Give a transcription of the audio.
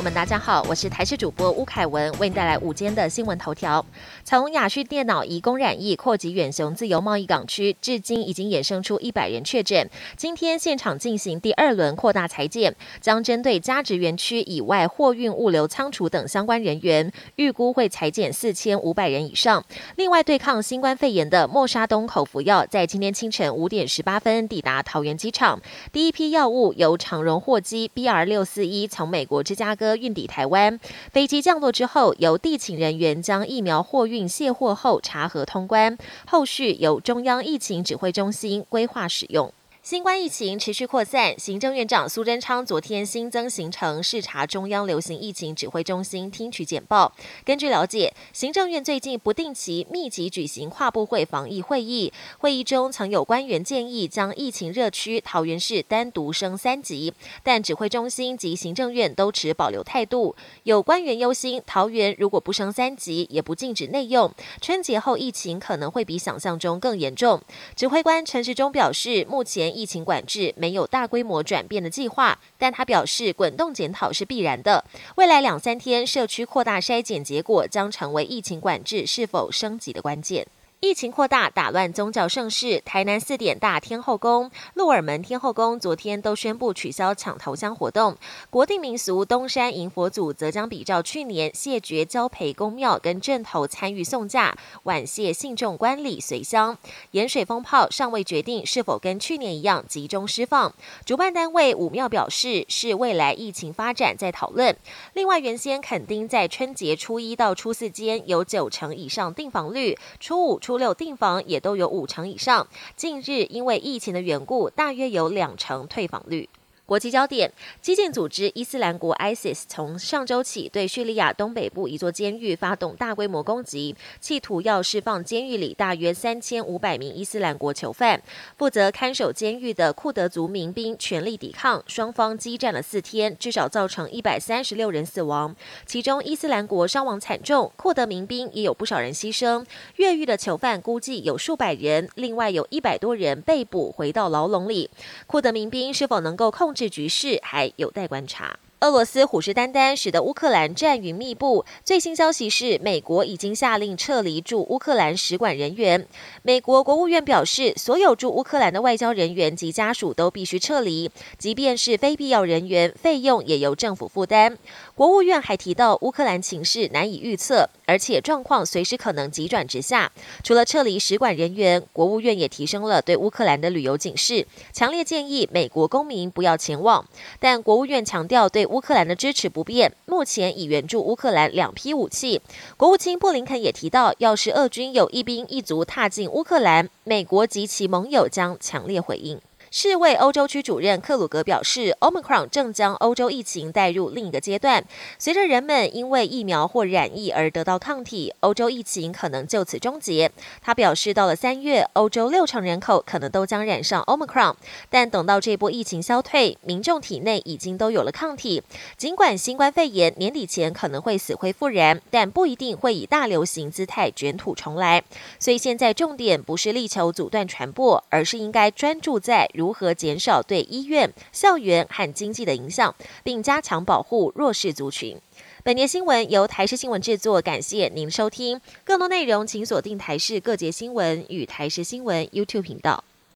友们，大家好，我是台视主播吴凯文，为您带来午间的新闻头条。从亚旭电脑移工染疫扩及远雄自由贸易港区，至今已经衍生出一百人确诊。今天现场进行第二轮扩大裁减，将针对加值园区以外货运、物流、仓储等相关人员，预估会裁减四千五百人以上。另外，对抗新冠肺炎的莫沙东口服药，在今天清晨五点十八分抵达桃园机场，第一批药物由长荣货机 BR 六四一从美国芝加哥运抵台湾。飞机降落之后，由地勤人员将疫苗货运卸货后查核通关，后续由中央疫情指挥中心规划使用。新冠疫情持续扩散，行政院长苏贞昌昨天新增行程视察中央流行疫情指挥中心，听取简报。根据了解，行政院最近不定期密集举行跨部会防疫会议，会议中曾有官员建议将疫情热区桃园市单独升三级，但指挥中心及行政院都持保留态度。有官员忧心，桃园如果不升三级，也不禁止内用，春节后疫情可能会比想象中更严重。指挥官陈时中表示，目前。疫情管制没有大规模转变的计划，但他表示滚动检讨是必然的。未来两三天社区扩大筛检结果将成为疫情管制是否升级的关键。疫情扩大，打乱宗教盛事。台南四点大天后宫、鹿耳门天后宫昨天都宣布取消抢头香活动。国定民俗东山迎佛祖则将比照去年谢绝交陪宫庙跟镇头参与送驾，婉谢信众观礼随香。盐水风炮尚未决定是否跟去年一样集中释放。主办单位武庙表示，是未来疫情发展在讨论。另外，原先肯定在春节初一到初四间有九成以上订房率，初五。初初六订房也都有五成以上，近日因为疫情的缘故，大约有两成退房率。国际焦点：激进组织伊斯兰国 （ISIS） 从上周起对叙利亚东北部一座监狱发动大规模攻击，企图要释放监狱里大约三千五百名伊斯兰国囚犯。负责看守监狱的库德族民兵全力抵抗，双方激战了四天，至少造成一百三十六人死亡，其中伊斯兰国伤亡惨重，库德民兵也有不少人牺牲。越狱的囚犯估计有数百人，另外有一百多人被捕回到牢笼里。库德民兵是否能够控制？局势还有待观察。俄罗斯虎视眈眈，使得乌克兰战云密布。最新消息是，美国已经下令撤离驻乌克兰使馆人员。美国国务院表示，所有驻乌克兰的外交人员及家属都必须撤离，即便是非必要人员，费用也由政府负担。国务院还提到，乌克兰情势难以预测，而且状况随时可能急转直下。除了撤离使馆人员，国务院也提升了对乌克兰的旅游警示，强烈建议美国公民不要前往。但国务院强调对。乌克兰的支持不变，目前已援助乌克兰两批武器。国务卿布林肯也提到，要是俄军有一兵一卒踏进乌克兰，美国及其盟友将强烈回应。世卫欧洲区主任克鲁格表示，Omicron 正将欧洲疫情带入另一个阶段。随着人们因为疫苗或染疫而得到抗体，欧洲疫情可能就此终结。他表示，到了三月，欧洲六成人口可能都将染上 Omicron。但等到这波疫情消退，民众体内已经都有了抗体。尽管新冠肺炎年底前可能会死灰复燃，但不一定会以大流行姿态卷土重来。所以现在重点不是力求阻断传播，而是应该专注在。如何减少对医院、校园和经济的影响，并加强保护弱势族群？本节新闻由台视新闻制作，感谢您收听。更多内容请锁定台视各节新闻与台视新闻 YouTube 频道。